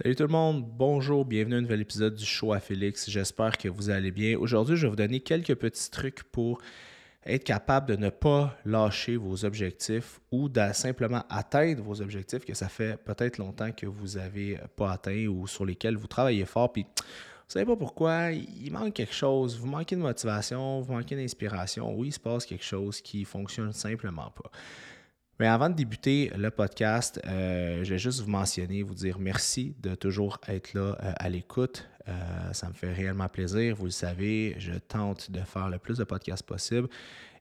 Salut tout le monde, bonjour, bienvenue à un nouvel épisode du show à Félix. J'espère que vous allez bien. Aujourd'hui, je vais vous donner quelques petits trucs pour être capable de ne pas lâcher vos objectifs ou de simplement atteindre vos objectifs que ça fait peut-être longtemps que vous n'avez pas atteint ou sur lesquels vous travaillez fort. Puis vous savez pas pourquoi, il manque quelque chose, vous manquez de motivation, vous manquez d'inspiration, oui, il se passe quelque chose qui fonctionne simplement pas. Mais avant de débuter le podcast, euh, je vais juste vous mentionner, vous dire merci de toujours être là euh, à l'écoute. Euh, ça me fait réellement plaisir. Vous le savez, je tente de faire le plus de podcasts possible.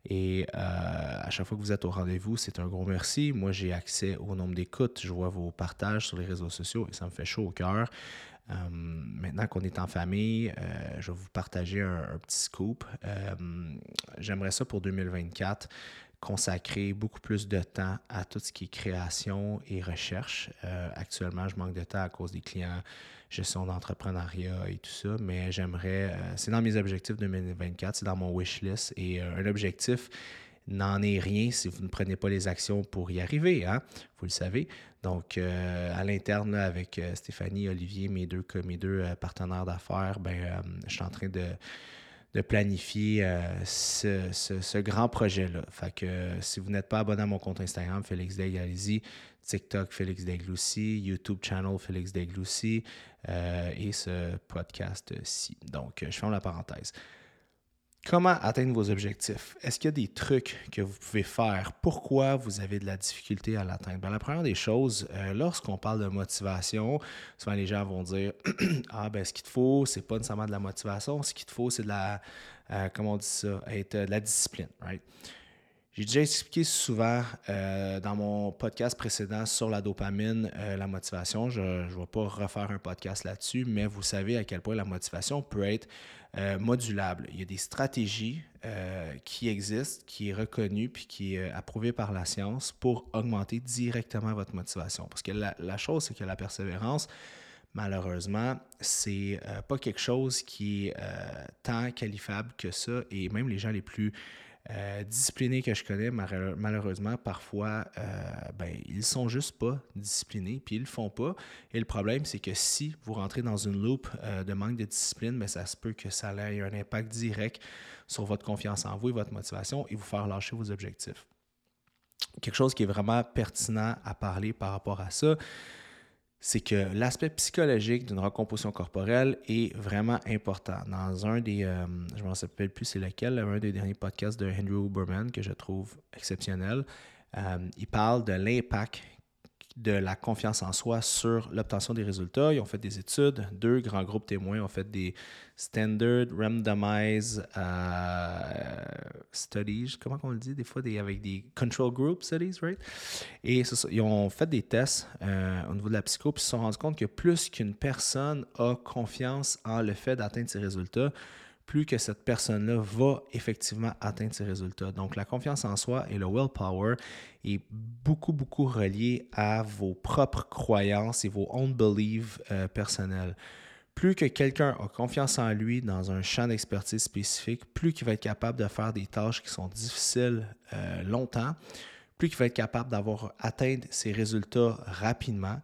Et à chaque fois que vous êtes au rendez-vous, c'est un gros merci. Moi, j'ai accès au nombre d'écoutes. Je vois vos partages sur les réseaux sociaux et ça me fait chaud au cœur. maintenant qu'on est en famille, je vais vous partager un, un petit scoop. J'aimerais ça pour 2024 consacrer beaucoup plus de temps à tout ce qui est création et recherche. Euh, actuellement, je manque de temps à cause des clients, gestion d'entrepreneuriat et tout ça, mais j'aimerais, euh, c'est dans mes objectifs 2024, c'est dans mon wish list et euh, un objectif n'en est rien si vous ne prenez pas les actions pour y arriver, hein? vous le savez. Donc, à l'interne, avec Stéphanie, Olivier, mes deux, mes deux partenaires d'affaires, ben, je suis en train de de planifier euh, ce, grand projet-là. Fait que euh, si vous n'êtes pas abonné à mon compte Instagram, Félix Daigle. TikTok, Félix Daigle. YouTube channel, Félix Daigle. Euh, et ce podcast-ci. Donc, je ferme la parenthèse. Comment atteindre vos objectifs? Est-ce qu'il y a des trucs que vous pouvez faire? Pourquoi vous avez de la difficulté à l'atteindre? Ben, la première des choses, euh, lorsqu'on parle de motivation, souvent les gens vont dire Ah, ben ce qu'il te faut, c'est pas nécessairement de la motivation, ce qu'il te faut, c'est de la, euh, comment on dit ça, être euh, de la discipline, right? J'ai déjà expliqué souvent dans mon podcast précédent sur la dopamine, la motivation. Je ne vais pas refaire un podcast là-dessus, mais vous savez à quel point la motivation peut être euh, modulable. Il y a des stratégies euh, qui existent, qui est reconnue puis qui est euh, approuvée par la science pour augmenter directement votre motivation. Parce que la, chose, c'est que la persévérance, malheureusement, c'est pas quelque chose qui est tant qualifiable que ça. Et même les gens les plus euh, disciplinés que je connais, malheureusement, parfois, euh, ben, ils sont juste pas disciplinés, puis ils le font pas. Et le problème, c'est que si vous rentrez dans une loupe euh, de manque de discipline, ben, ça se peut que ça ait un impact direct sur votre confiance en vous et votre motivation et vous faire lâcher vos objectifs. Quelque chose qui est vraiment pertinent à parler par rapport à ça, c'est que l'aspect psychologique d'une recomposition corporelle est vraiment important. Dans un des, euh, je ne me rappelle plus c'est lequel, un des derniers podcasts de Andrew Huberman que je trouve exceptionnel, euh, il parle de l'impact de la confiance en soi sur l'obtention des résultats. Ils ont fait des études, deux grands groupes témoins ont fait des standard randomized euh, studies, comment on le dit? Des fois, avec des control group studies, right? Et ils ont fait des tests euh, au niveau de la psycho, puis ils se sont rendus compte que plus qu'une personne a confiance en le fait d'atteindre ses résultats, plus que cette personne-là va effectivement atteindre ses résultats. Donc, la confiance en soi et le willpower est beaucoup, beaucoup relié à vos propres croyances et vos own beliefs euh, personnels. Plus que quelqu'un a confiance en lui dans un champ d'expertise spécifique, plus qu'il va être capable de faire des tâches qui sont difficiles euh, longtemps, plus qu'il va être capable d'avoir atteint ses résultats rapidement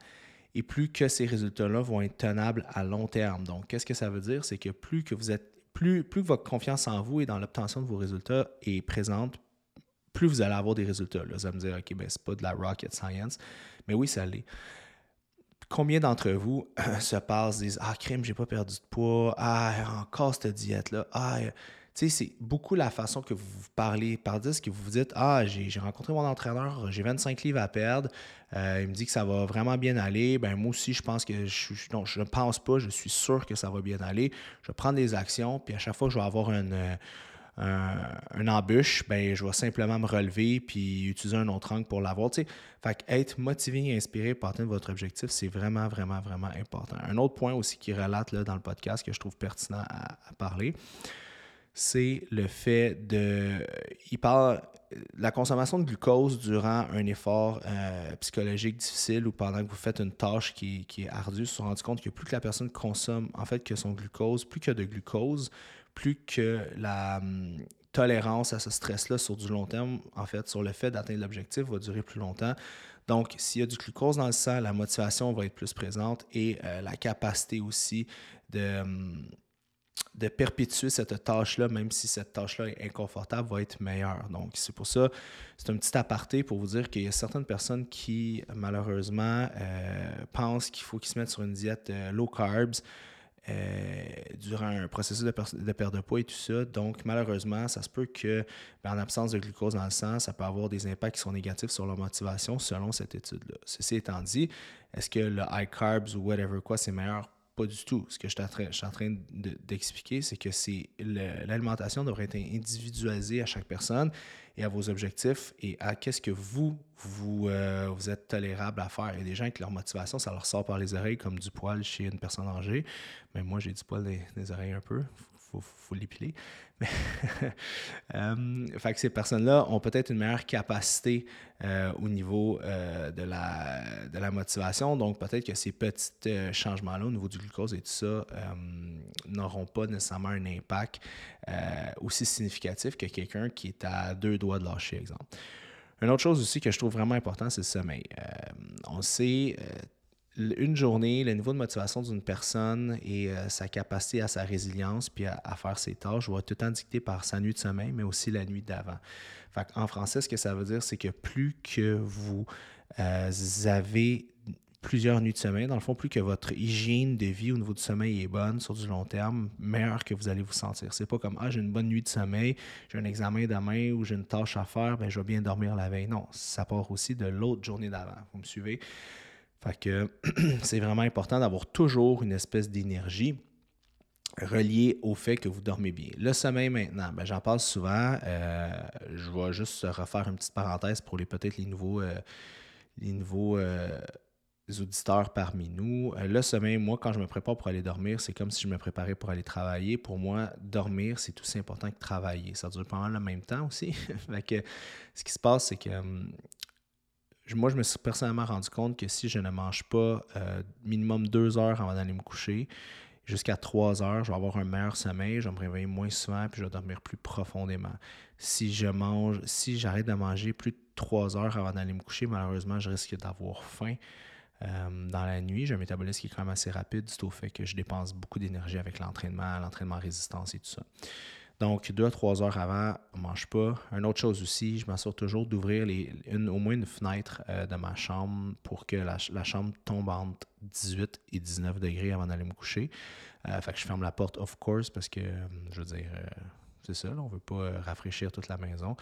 et plus que ces résultats-là vont être tenables à long terme. Donc, qu'est-ce que ça veut dire? C'est que plus que vous êtes plus, plus votre confiance en vous et dans l'obtention de vos résultats est présente, plus vous allez avoir des résultats. Là, vous allez me dire, OK, ben, c'est pas de la rocket science, mais oui, ça l'est. Combien d'entre vous se passent, disent Ah, crime, j'ai pas perdu de poids, ah, encore cette diète-là, ah, sais, c'est beaucoup la façon que vous parlez par ce que vous vous dites Ah, j'ai rencontré mon entraîneur, j'ai 25 livres à perdre, euh, il me dit que ça va vraiment bien aller. Ben, moi aussi, je pense que je, non, je ne pense pas, je suis sûr que ça va bien aller. Je vais prendre des actions, puis à chaque fois que je vais avoir une, un, embûche, ben, je vais simplement me relever puis utiliser un autre angle pour l'avoir. Fait être motivé et inspiré pour atteindre votre objectif, c'est vraiment, vraiment, vraiment important. Un autre point aussi qui relate là, dans le podcast que je trouve pertinent à parler, c'est le fait de. Il parle la consommation de glucose durant un effort euh, psychologique difficile ou pendant que vous faites une tâche qui, est ardue, se sont rendu compte que plus que la personne consomme en fait que son glucose, plus que de glucose, plus que la hum, tolérance à ce stress-là sur du long terme, en fait, sur le fait d'atteindre l'objectif va durer plus longtemps. Donc, s'il y a du glucose dans le sang, la motivation va être plus présente et la capacité aussi de, hum, de perpétuer cette tâche-là, même si cette tâche-là est inconfortable, va être meilleure. Donc, c'est pour ça, c'est un petit aparté pour vous dire qu'il y a certaines personnes qui, malheureusement, euh, pensent qu'il faut qu'ils se mettent sur une diète euh, low carbs euh, durant un processus de, perte de poids et tout ça. Donc, malheureusement, ça se peut que, ben, en absence de glucose dans le sang, ça peut avoir des impacts qui sont négatifs sur leur motivation selon cette étude-là. Ceci étant dit, est-ce que le high carbs ou whatever quoi, c'est meilleur? Pas du tout. Ce que je suis en train, d'expliquer, c'est que l'alimentation devrait être individualisée à chaque personne et à vos objectifs et à qu'est-ce que vous, vous, euh, êtes tolérable à faire. Il y a des gens qui, leur motivation, ça leur sort par les oreilles comme du poil chez une personne âgée. Mais moi, j'ai du poil des oreilles un peu faut, faut l'épiler. Euh, fait que ces personnes-là ont peut-être une meilleure capacité euh, au niveau euh, de, la, de la motivation. Donc, peut-être que ces petits changements-là au niveau du glucose et tout ça n'auront pas nécessairement un impact aussi significatif que quelqu'un qui est à deux doigts de lâcher, exemple. Une autre chose aussi que je trouve vraiment important, c'est le sommeil. on sait une journée, le niveau de motivation d'une personne et euh, sa capacité à sa résilience puis à, faire ses tâches va être tout le dicté par sa nuit de sommeil, mais aussi la nuit d'avant. en français, ce que ça veut dire, c'est que plus que vous euh, avez plusieurs nuits de sommeil, dans le fond, plus que votre hygiène de vie au niveau du sommeil est bonne sur du long terme, meilleur que vous allez vous sentir. C'est pas comme Ah, j'ai une bonne nuit de sommeil, j'ai un examen demain ou j'ai une tâche à faire, ben, je vais bien dormir la veille. Non, ça part aussi de l'autre journée d'avant. Vous me suivez? Fait que c'est vraiment important d'avoir toujours une espèce d'énergie reliée au fait que vous dormez bien. Le sommeil maintenant, ben, j'en parle souvent. Euh, je vais juste refaire une petite parenthèse pour les peut-être les nouveaux, euh, les nouveaux euh, auditeurs parmi nous. le sommeil, moi, quand je me prépare pour aller dormir, c'est comme si je me préparais pour aller travailler. Pour moi, dormir, c'est aussi important que travailler. Ça dure mal le même temps aussi. fait que, ce qui se passe, c'est que hum, moi, je me suis personnellement rendu compte que si je ne mange pas euh, minimum deux heures avant d'aller me coucher, jusqu'à trois heures, je vais avoir un meilleur sommeil, je vais me réveiller moins souvent, puis je vais dormir plus profondément. Si je mange, si j'arrête de manger plus de trois heures avant d'aller me coucher, malheureusement, je risque d'avoir faim. Euh, dans la nuit, j'ai un métabolisme qui est quand même assez rapide, du au fait que je dépense beaucoup d'énergie avec l'entraînement, l'entraînement résistance et tout ça. Donc, deux à trois heures avant, on ne mange pas. Une autre chose aussi, je m'assure toujours d'ouvrir au moins une fenêtre euh, de ma chambre pour que la, chambre tombe entre 18 et 19 degrés avant d'aller me coucher. Euh, fait que je ferme la porte, of course, parce que, je veux dire, euh, c'est ça, on ne veut pas rafraîchir toute la maison.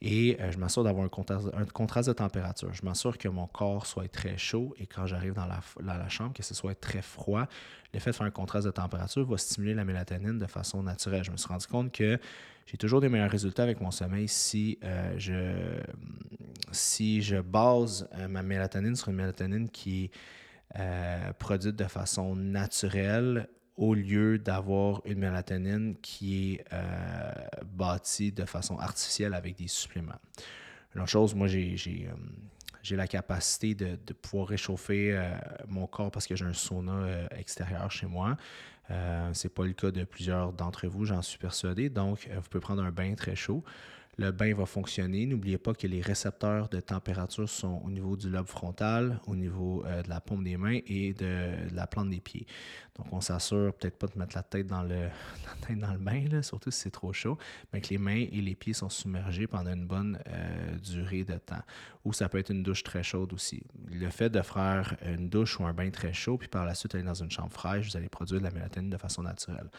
Et je m'assure d'avoir un contraste, de température. Je m'assure que mon corps soit très chaud et quand j'arrive dans la, chambre, que ce soit très froid l'effet de faire un contraste de température va stimuler la mélatonine de façon naturelle. Je me suis rendu compte que j'ai toujours des meilleurs résultats avec mon sommeil si, euh, je, si je base euh, ma mélatonine sur une mélatonine qui est euh, produite de façon naturelle au lieu d'avoir une mélatonine qui est bâtie de façon artificielle avec des suppléments. Une autre chose, moi, j'ai j'ai la capacité de, pouvoir réchauffer euh, mon corps parce que j'ai un sauna euh, extérieur chez moi. Euh, Ce n'est pas le cas de plusieurs d'entre vous, j'en suis persuadé. Donc, vous pouvez prendre un bain très chaud le bain va fonctionner. N'oubliez pas que les récepteurs de température sont au niveau du lobe frontal, au niveau euh, de la paume des mains et de, la plante des pieds. Donc, on s'assure peut-être pas de mettre la tête dans le, dans le bain, surtout si c'est trop chaud, mais que les mains et les pieds sont submergés pendant une bonne euh, durée de temps. Ou ça peut être une douche très chaude aussi. Le fait de faire une douche ou un bain très chaud, puis par la suite aller dans une chambre fraîche, vous allez produire de la mélatonine de façon naturelle.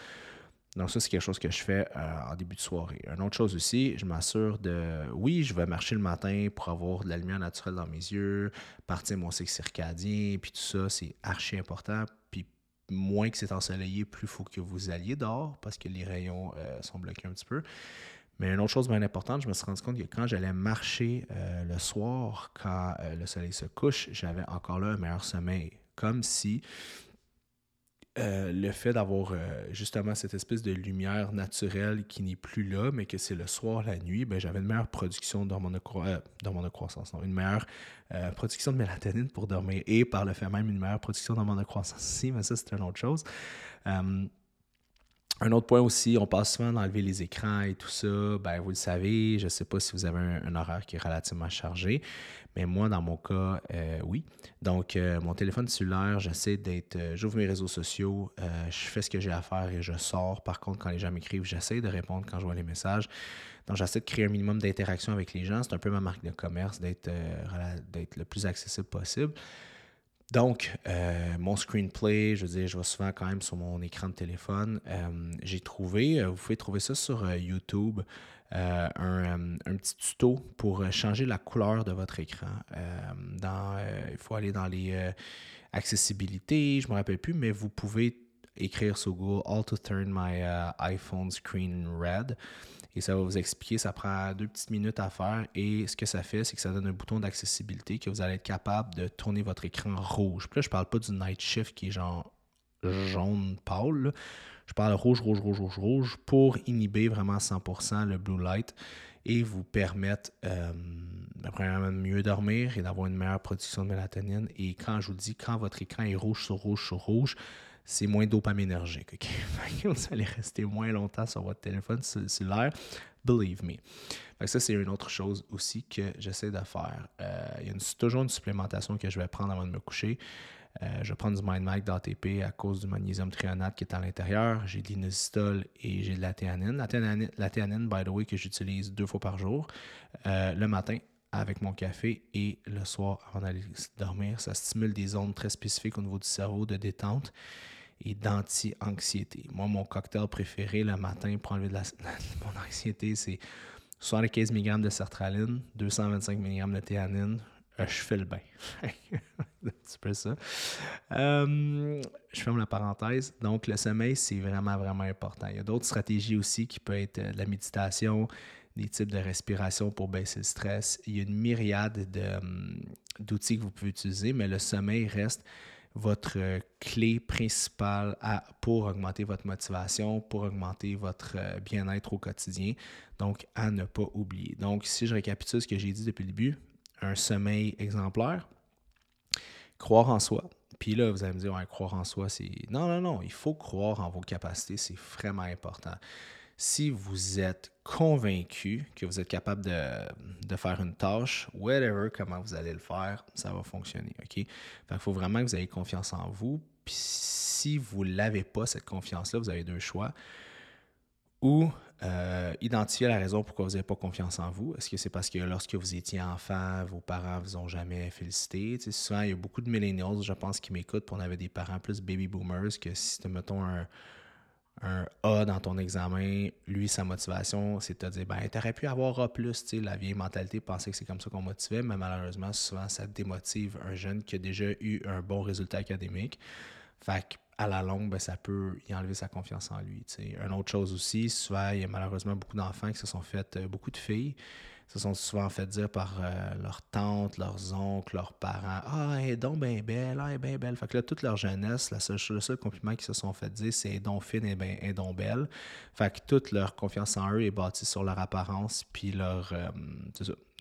Donc, ça, c'est quelque chose que je fais euh, en début de soirée. Une autre chose aussi, je m'assure de. Oui, je vais marcher le matin pour avoir de la lumière naturelle dans mes yeux, partir mon cycle circadien, puis tout ça, c'est archi important. Puis, moins que c'est ensoleillé, plus il faut que vous alliez dehors parce que les rayons euh, sont bloqués un petit peu. Mais une autre chose bien importante, je me suis rendu compte que quand j'allais marcher euh, le soir, quand le soleil se couche, j'avais encore là un meilleur sommeil. Comme si euh, le fait d'avoir euh, justement cette espèce de lumière naturelle qui n'est plus là, mais que c'est le soir, la nuit, ben, j'avais une meilleure production d'hormones de, euh, croissance, une meilleure production de mélatonine pour dormir et par le fait même une meilleure production d'hormones de croissance mais ça c'est une autre chose. Un autre point aussi, on passe souvent d'enlever les écrans et tout ça. Ben, vous le savez, je ne sais pas si vous avez un, horaire qui est relativement chargé, mais moi, dans mon cas, euh, oui. Donc, euh, mon téléphone cellulaire, j'essaie d'être. Euh, j'ouvre mes réseaux sociaux, je fais ce que j'ai à faire et je sors. Par contre, quand les gens m'écrivent, j'essaie de répondre quand je vois les messages. Donc, j'essaie de créer un minimum d'interaction avec les gens. C'est un peu ma marque de commerce, d'être le plus accessible possible. Donc, euh, mon screenplay, je veux dire, je vois souvent quand même sur mon écran de téléphone. Euh, j'ai trouvé, euh, vous pouvez trouver ça sur YouTube, un, petit tuto pour changer la couleur de votre écran. dans, il faut aller dans les accessibilités, je ne me rappelle plus, mais vous pouvez écrire sur Google All to turn my iPhone screen red et ça va vous expliquer. Ça prend deux petites minutes à faire et ce que ça fait, c'est que ça donne un bouton d'accessibilité que vous allez être capable de tourner votre écran rouge. Puis là, je parle pas du night shift qui est genre jaune pâle. Je parle rouge, rouge, rouge, rouge, rouge pour inhiber vraiment 100% le blue light et vous permettre euh, de mieux dormir et d'avoir une meilleure production de mélatonine. Et quand je vous dis, quand votre écran est rouge sur rouge sur rouge, c'est moins dopaminergique. OK? vous allez rester moins longtemps sur votre téléphone cellulaire. Believe me. ça, c'est une autre chose aussi que j'essaie de faire. Euh, il y a toujours une supplémentation que je vais prendre avant de me coucher. Euh, je prendre du MindMac d'ATP à cause du magnésium trionate qui est à l'intérieur. J'ai de l'inositol et j'ai de la théanine. La théanine, by the way, que j'utilise deux fois par jour. Euh, le matin avec mon café et le soir avant d'aller dormir. Ça stimule des zones très spécifiques au niveau du cerveau de détente et d'anti-anxiété. Moi, mon cocktail préféré le matin pour enlever de, la, mon anxiété, c'est 75 mg de sertraline, 225 mg de théanine. Euh, je fais le bain. c'est peu ça. Euh, je ferme la parenthèse. Donc, le sommeil, c'est vraiment, vraiment important. Il y a d'autres stratégies aussi qui peuvent être de la méditation, des types de respiration pour baisser le stress. Il y a une myriade hum, d'outils que vous pouvez utiliser, mais le sommeil reste votre euh, clé principale pour augmenter votre motivation, pour augmenter votre euh, bien-être au quotidien. Donc, à ne pas oublier. Donc, si je récapitule ce que j'ai dit depuis le début, un sommeil exemplaire, croire en soi. Puis là, vous allez me dire, croire en soi, c'est... Non, non, non, il faut croire en vos capacités, c'est vraiment important si vous êtes convaincu que vous êtes capable de, faire une tâche, whatever, comment vous allez le faire, ça va fonctionner. OK? il faut vraiment que vous ayez confiance en vous. Puis si vous ne l'avez pas, cette confiance-là, vous avez deux choix. Ou euh, identifier la raison pourquoi vous n'avez pas confiance en vous. Est-ce que c'est parce que lorsque vous étiez enfant, vos parents vous ont jamais félicité? souvent, il y a beaucoup de millennials, je pense, qui m'écoutent, on avait des parents plus baby boomers, que si, mettons, un, un A dans ton examen, lui, sa motivation, c'est de te dire, ben, t'aurais pu avoir A+, tu sais, la vieille mentalité, penser que c'est comme ça qu'on motivait, mais malheureusement, souvent, ça démotive un jeune qui a déjà eu un bon résultat académique. Fait à la longue, ben, ça peut y enlever sa confiance en lui. sais. Une autre chose aussi, souvent, il y a malheureusement beaucoup d'enfants qui se sont fait, euh, beaucoup de filles, se sont souvent fait dire par euh, leurs tantes, leurs oncles, leurs parents Ah, elle est donc bien belle, ah, elle est bien belle. Fait que là, toute leur jeunesse, le seul compliment qu'ils se sont fait dire, c'est donc fine et donc belle. Fait que toute leur confiance en eux est bâtie sur leur apparence, puis leur. Euh,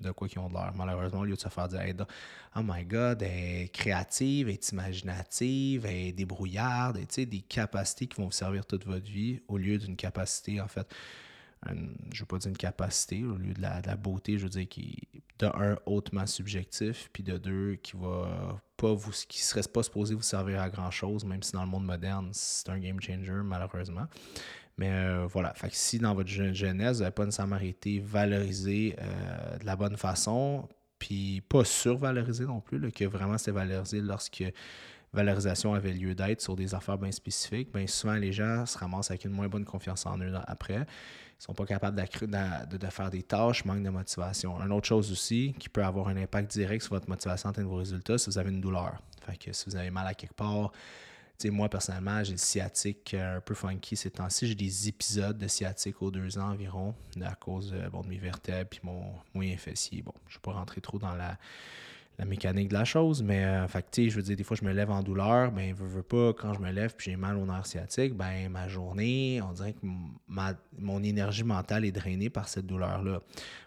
de quoi qu'ils ont de l'air. Malheureusement, au lieu de se faire dire Oh my God, elle est créative, elle est imaginative, elle est débrouillarde, et, des capacités qui vont vous servir toute votre vie, au lieu d'une capacité, en fait je ne veux pas dire une capacité, au lieu de la, beauté, je veux dire, qui de un, hautement subjectif, puis de deux, qui va pas vous, qui serait pas supposé vous servir à grand chose, même si dans le monde moderne, c'est un game changer, malheureusement. Mais euh, voilà, fait que si dans votre jeunesse, vous n'avez pas nécessairement été valorisé euh, de la bonne façon, puis pas survalorisé non plus, que vraiment c'est valorisé lorsque valorisation avait lieu d'être sur des affaires bien spécifiques, bien souvent les gens se ramassent avec une moins bonne confiance en eux après sont pas capables de, faire des tâches, manque de motivation. Une autre chose aussi qui peut avoir un impact direct sur votre motivation atteindre vos résultats, si vous avez une douleur. Fait que si vous avez mal à quelque part, moi personnellement, j'ai le sciatique euh, un peu funky ces temps-ci. J'ai des épisodes de sciatique aux deux ans environ à cause bon, de mes vertèbres et mon moyen fessier. Bon, je ne vais pas rentrer trop dans la la mécanique de la chose, mais euh, fait je veux dire, des fois, je me lève en douleur, ben, veux, veux pas, quand je me lève puis j'ai mal au nerf sciatique, ben, ma journée, on dirait que ma, mon énergie mentale est drainée par cette douleur-là.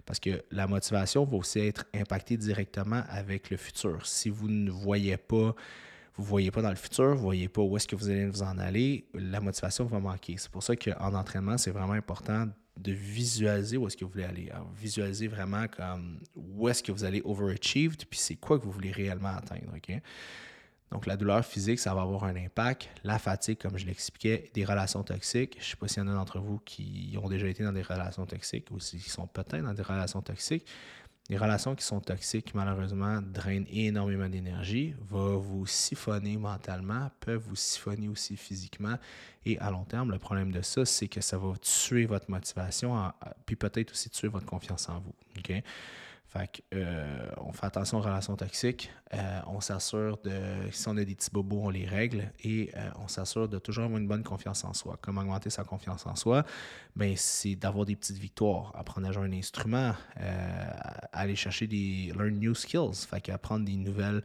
Parce que la motivation va aussi être impactée directement avec le futur. Si vous ne voyez pas vous voyez pas dans le futur, vous ne voyez pas où est-ce que vous allez vous en aller, la motivation va manquer. C'est pour ça qu'en entraînement, c'est vraiment important de visualiser où est-ce que vous voulez aller. visualiser vraiment comme où est-ce que vous allez overachieve, puis c'est quoi que vous voulez réellement atteindre. Donc, la douleur physique, ça va avoir un impact. La fatigue, comme je l'expliquais, des relations toxiques. Je ne sais pas s'il y en a d'entre vous qui ont déjà été dans des relations toxiques ou qui sont peut-être dans des relations toxiques. Les relations qui sont toxiques, malheureusement, drainent énormément d'énergie, vont vous siphonner mentalement, peuvent vous siphonner aussi physiquement. Et à long terme, le problème de ça, c'est que ça va tuer votre motivation, puis peut-être aussi tuer votre confiance en vous. OK? Fait euh, on fait attention aux relations toxiques. Euh, on s'assure de, si on a des petits bobos, on les règle et euh, on s'assure de toujours avoir une bonne confiance en soi. Comment augmenter sa confiance en soi? Ben, c'est d'avoir des petites victoires, apprendre à jouer un instrument, aller chercher des learn new skills, fait qu'apprendre des nouvelles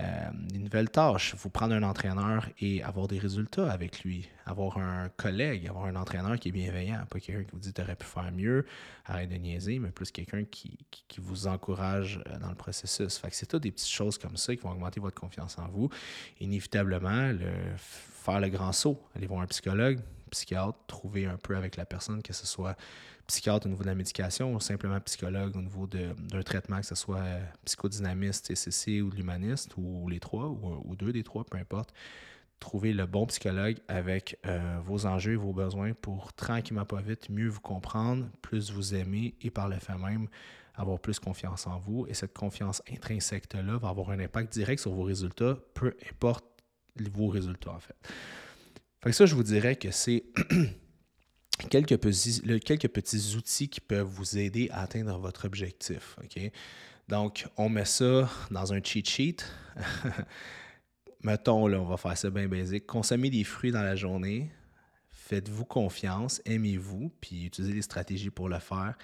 euh, des nouvelles tâches. Il faut prendre un entraîneur et avoir des résultats avec lui. Avoir un collègue, avoir un entraîneur qui est bienveillant. Pas quelqu'un qui vous dit tu aurais pu faire mieux, arrête de niaiser, mais plus quelqu'un qui, vous encourage euh, dans le processus. Fait que c'est tout des petites choses comme ça qui vont augmenter votre confiance en vous. Inévitablement, le, faire le grand saut, aller voir un psychologue, psychiatre, trouver un peu avec la personne, que ce soit psychiatre au niveau de la médication ou simplement psychologue au niveau d'un traitement, que ce soit euh, psychodynamiste, TCC ou l'humaniste, ou les trois, ou, deux des trois, peu importe. Trouver le bon psychologue avec euh, vos enjeux et vos besoins pour tranquillement, pas vite, mieux vous comprendre, plus vous aimer et par le fait même avoir plus confiance en vous. Et cette confiance intrinsèque-là va avoir un impact direct sur vos résultats, peu importe vos résultats en fait. Fait que ça, je vous dirais que c'est quelques petits, quelques petits outils qui peuvent vous aider à atteindre votre objectif. Donc, on met ça dans un cheat sheet. Mettons, là, on va faire ça bien basique. Consommez des fruits dans la journée. Faites-vous confiance, aimez-vous, puis utilisez des stratégies pour le faire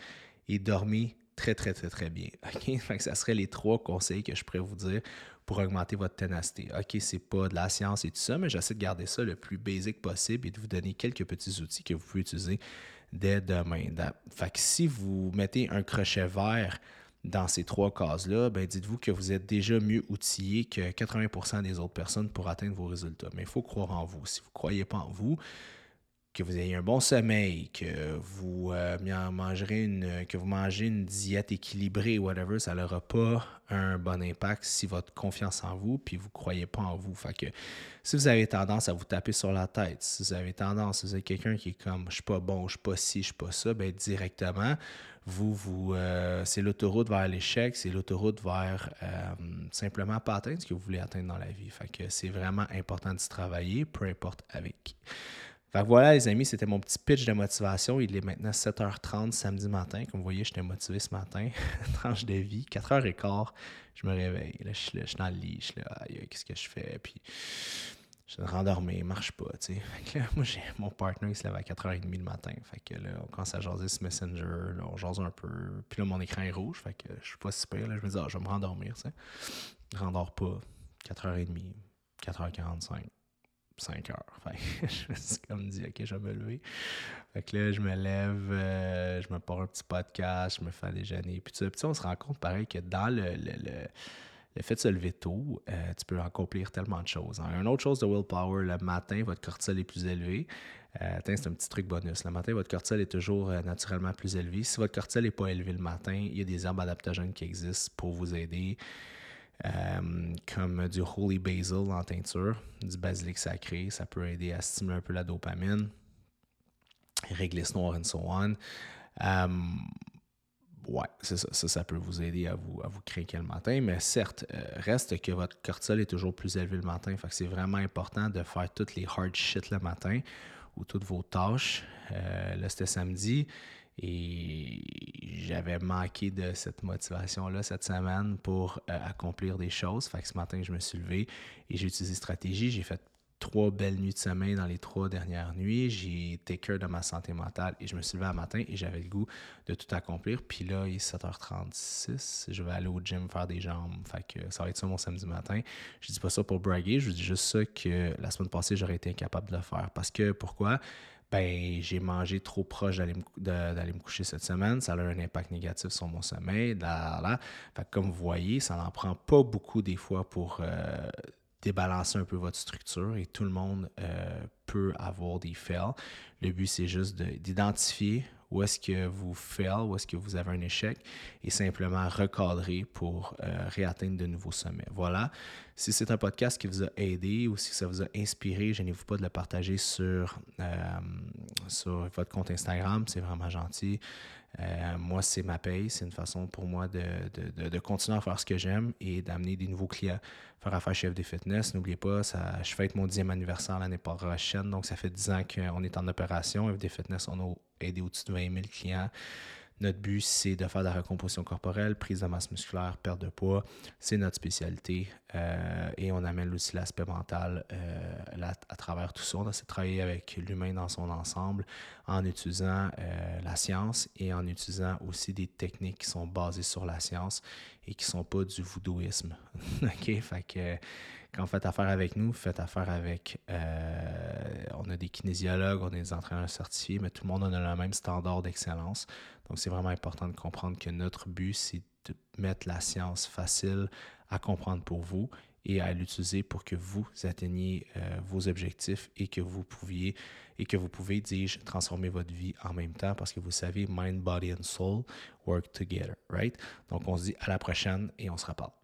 et dormez très, très, très, très bien. OK? Ça serait les trois conseils que je pourrais vous dire pour augmenter votre ténacité. OK, c'est pas de la science et tout ça, mais j'essaie de garder ça le plus basique possible et de vous donner quelques petits outils que vous pouvez utiliser dès demain. Fait que si vous mettez un crochet vert dans ces trois cases-là, ben dites-vous que vous êtes déjà mieux outillé que 80% des autres personnes pour atteindre vos résultats. Mais il faut croire en vous. Si vous ne croyez pas en vous, que vous ayez un bon sommeil, que vous euh, mangerez une, que vous mangez une diète équilibrée, whatever, ça n'aura pas un bon impact si votre confiance en vous, puis vous ne croyez pas en vous. Fait que si vous avez tendance à vous taper sur la tête, si vous avez tendance, si vous êtes quelqu'un qui est comme je suis pas bon, je suis pas ci, je suis pas ça, ben directement, vous, vous euh, c'est l'autoroute vers l'échec, c'est l'autoroute vers euh, simplement pas atteindre ce que vous voulez atteindre dans la vie. Fait que c'est vraiment important de travailler, peu importe avec Fait voilà, les amis, c'était mon petit pitch de motivation. Il est maintenant 7h30 samedi matin. Comme vous voyez, j'étais motivé ce matin. Tranche de vie. 4h15, je me réveille. Là, je, suis dans le lit. Je suis là, qu'est-ce que je fais? Puis, je suis rendormi, marche pas, tu sais. moi, j'ai mon partner, il se lève à 4h30 le matin. Fait que là, on commence à jaser ce Messenger. on jase un peu. Puis là, mon écran est rouge. Fait que je suis pas super. Là, je me dis, ah, je vais me rendormir, tu sais. Je rendors pas. 4h30, 4h45. 5 heures. je me suis comme dit, OK, je vais me lever. Fait que là, je me lève, euh, je me pars un petit podcast, je me fais déjeuner. Puis, puis on se rend compte, pareil, que dans le, le, fait de se lever tôt, euh, tu peux accomplir tellement de choses. Hein. Une autre chose de willpower, le matin, votre cortisol est plus élevé. Euh, c'est un petit truc bonus. Le matin, votre cortisol est toujours naturellement plus élevé. Si votre cortisol n'est pas élevé le matin, il y a des herbes adaptogènes qui existent pour vous aider. Euh, comme du holy basil en teinture, du basilic sacré. Ça peut aider à stimuler un peu la dopamine, réglisse noire and so on. Euh, ouais, ça, ça, peut vous aider à vous, à vous craquer le matin, mais certes, euh, reste que votre cortisol est toujours plus élevé le matin. Fait que c'est vraiment important de faire toutes les hard shit le matin ou toutes vos tâches. là, c'était samedi. Et j'avais manqué de cette motivation-là cette semaine pour euh, accomplir des choses. Fait que ce matin, je me suis levé et j'ai utilisé stratégie. J'ai fait trois belles nuits de sommeil dans les trois dernières nuits. J'ai été cœur de ma santé mentale et je me suis levé un matin et j'avais le goût de tout accomplir. Puis là, il est 7h36. Je vais aller au gym faire des jambes. Fait que ça va être ça mon samedi matin. Je dis pas ça pour braguer. Je dis juste ça que la semaine passée, j'aurais été incapable de le faire. Parce que pourquoi? Ben, j'ai mangé trop proche d'aller me, coucher cette semaine. Ça a un impact négatif sur mon sommeil. Là, comme vous voyez, ça n'en prend pas beaucoup des fois pour euh, débalancer un peu votre structure et tout le monde euh, peut avoir des fails. Le but, c'est juste d'identifier où est-ce que vous fail, où est-ce que vous avez un échec et simplement recadrer pour euh, réatteindre de nouveaux sommets. Voilà. Si c'est un podcast qui vous a aidé ou si ça vous a inspiré, gênez-vous pas de le partager sur, euh, sur votre compte Instagram. C'est vraiment gentil. Euh, moi, c'est ma paye. C'est une façon pour moi de, de, de, continuer à faire ce que j'aime et d'amener des nouveaux clients faire affaire chez FD Fitness. N'oubliez pas, ça, je fête mon dixième anniversaire l'année prochaine. Donc, ça fait dix ans qu'on est en opération. FD Fitness, on a aidé au-dessus de 20 000 clients. Notre but, c'est de faire de la recomposition corporelle, prise de masse musculaire, perte de poids. C'est notre spécialité. Euh, et on amène aussi l'aspect mental euh, à travers tout ça. On essaie de travailler avec l'humain dans son ensemble en utilisant euh, la science et en utilisant aussi des techniques qui sont basées sur la science et qui sont pas du voodooisme. Fait que quand vous faites affaire avec nous, faites affaire avec. on a des kinésiologues, on a des entraîneurs certifiés, mais tout le monde a le même standard d'excellence. Donc, c'est vraiment important de comprendre que notre but, c'est de mettre la science facile à comprendre pour vous et à l'utiliser pour que vous atteigniez euh, vos objectifs et que vous pouviez et que vous pouvez, dis-je, transformer votre vie en même temps parce que vous savez, mind, body and soul work together, right? Donc on se dit à la prochaine et on se reparle.